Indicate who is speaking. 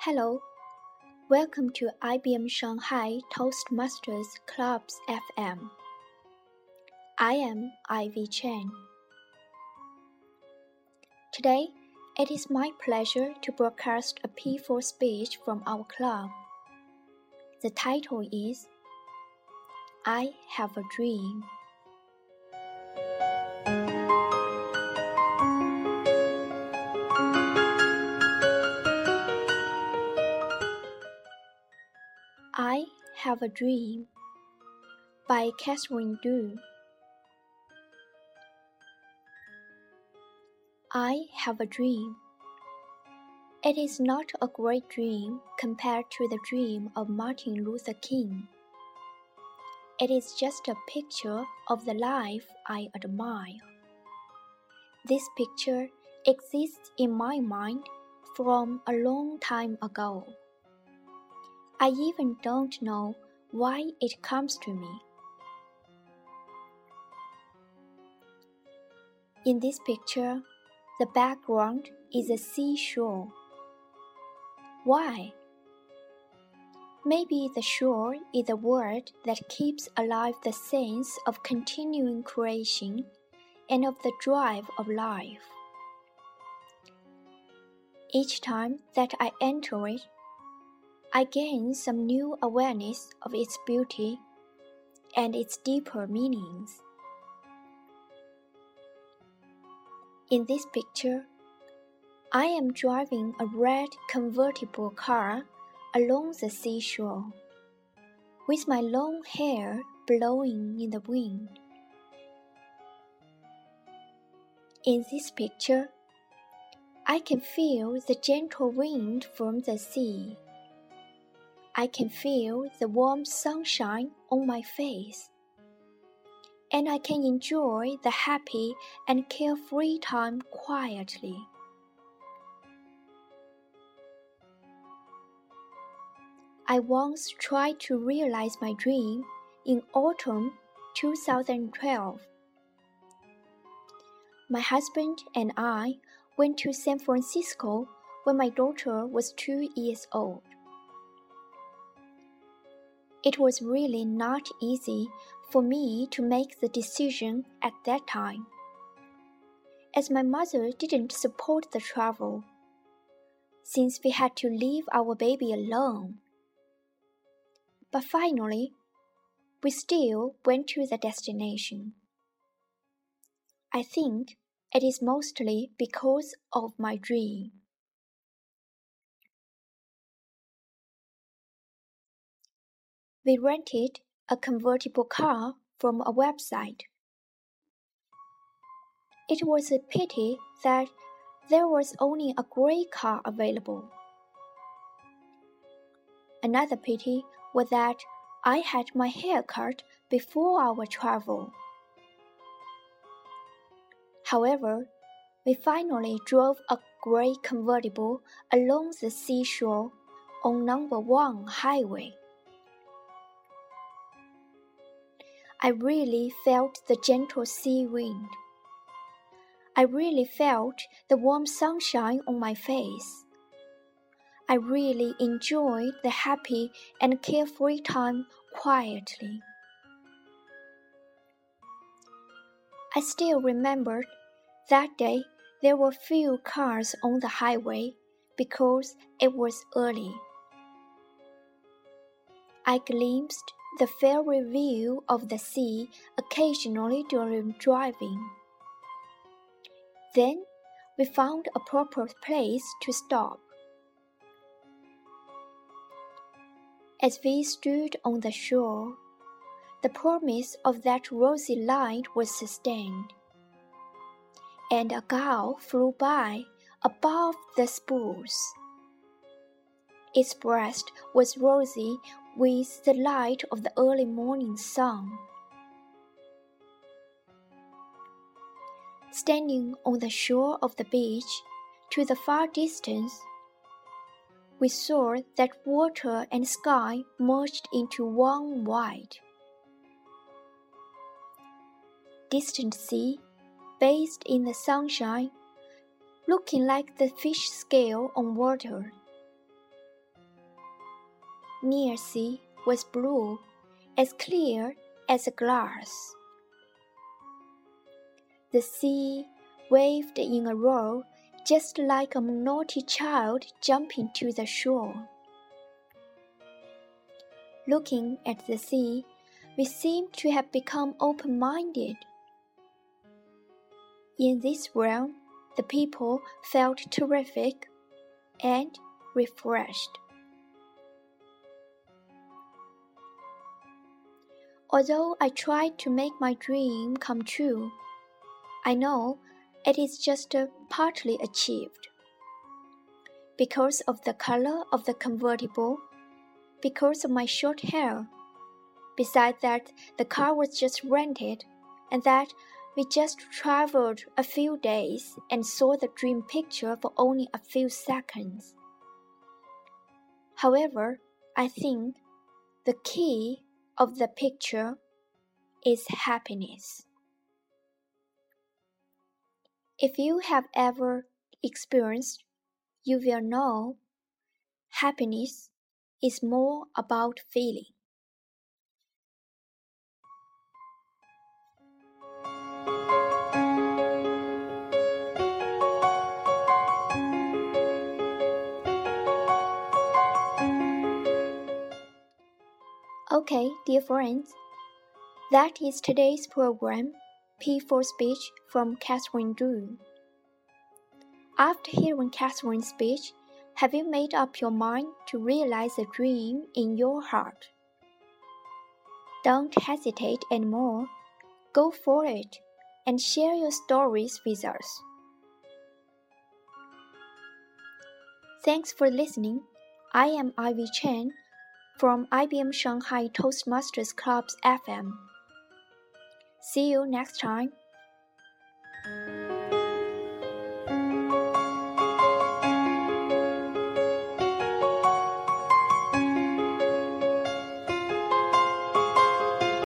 Speaker 1: Hello, welcome to IBM Shanghai Toastmasters Club's FM. I am Ivy Chen. Today, it is my pleasure to broadcast a P4 speech from our club. The title is I Have a Dream. I Have a Dream by Catherine Du. I have a dream. It is not a great dream compared to the dream of Martin Luther King. It is just a picture of the life I admire. This picture exists in my mind from a long time ago. I even don't know why it comes to me. In this picture, the background is a seashore. Why? Maybe the shore is a word that keeps alive the sense of continuing creation and of the drive of life. Each time that I enter it, I gain some new awareness of its beauty and its deeper meanings. In this picture, I am driving a red convertible car along the seashore, with my long hair blowing in the wind. In this picture, I can feel the gentle wind from the sea. I can feel the warm sunshine on my face and I can enjoy the happy and carefree time quietly. I once tried to realize my dream in autumn 2012. My husband and I went to San Francisco when my daughter was two years old. It was really not easy for me to make the decision at that time, as my mother didn't support the travel, since we had to leave our baby alone. But finally, we still went to the destination. I think it is mostly because of my dream. We rented a convertible car from a website. It was a pity that there was only a gray car available. Another pity was that I had my hair cut before our travel. However, we finally drove a gray convertible along the seashore on number one highway. I really felt the gentle sea wind. I really felt the warm sunshine on my face. I really enjoyed the happy and carefree time quietly. I still remembered that day there were few cars on the highway because it was early. I glimpsed the fairy view of the sea occasionally during driving. Then we found a proper place to stop. As we stood on the shore, the promise of that rosy light was sustained, and a gull flew by above the spruce. Its breast was rosy with the light of the early morning sun. Standing on the shore of the beach, to the far distance, we saw that water and sky merged into one white. distant sea, bathed in the sunshine, looking like the fish scale on water. Near sea was blue, as clear as a glass. The sea waved in a row just like a naughty child jumping to the shore. Looking at the sea, we seem to have become open minded. In this realm, the people felt terrific and refreshed. Although I tried to make my dream come true, I know it is just uh, partly achieved. Because of the color of the convertible, because of my short hair. Besides that, the car was just rented, and that we just traveled a few days and saw the dream picture for only a few seconds. However, I think the key of the picture is happiness. If you have ever experienced, you will know happiness is more about feeling. Okay, dear friends, that is today's program. P4 speech from Catherine Drew. After hearing Catherine's speech, have you made up your mind to realize a dream in your heart? Don't hesitate anymore. Go for it and share your stories with us. Thanks for listening. I am Ivy Chen from IBM Shanghai Toastmasters Club's FM. See you next time.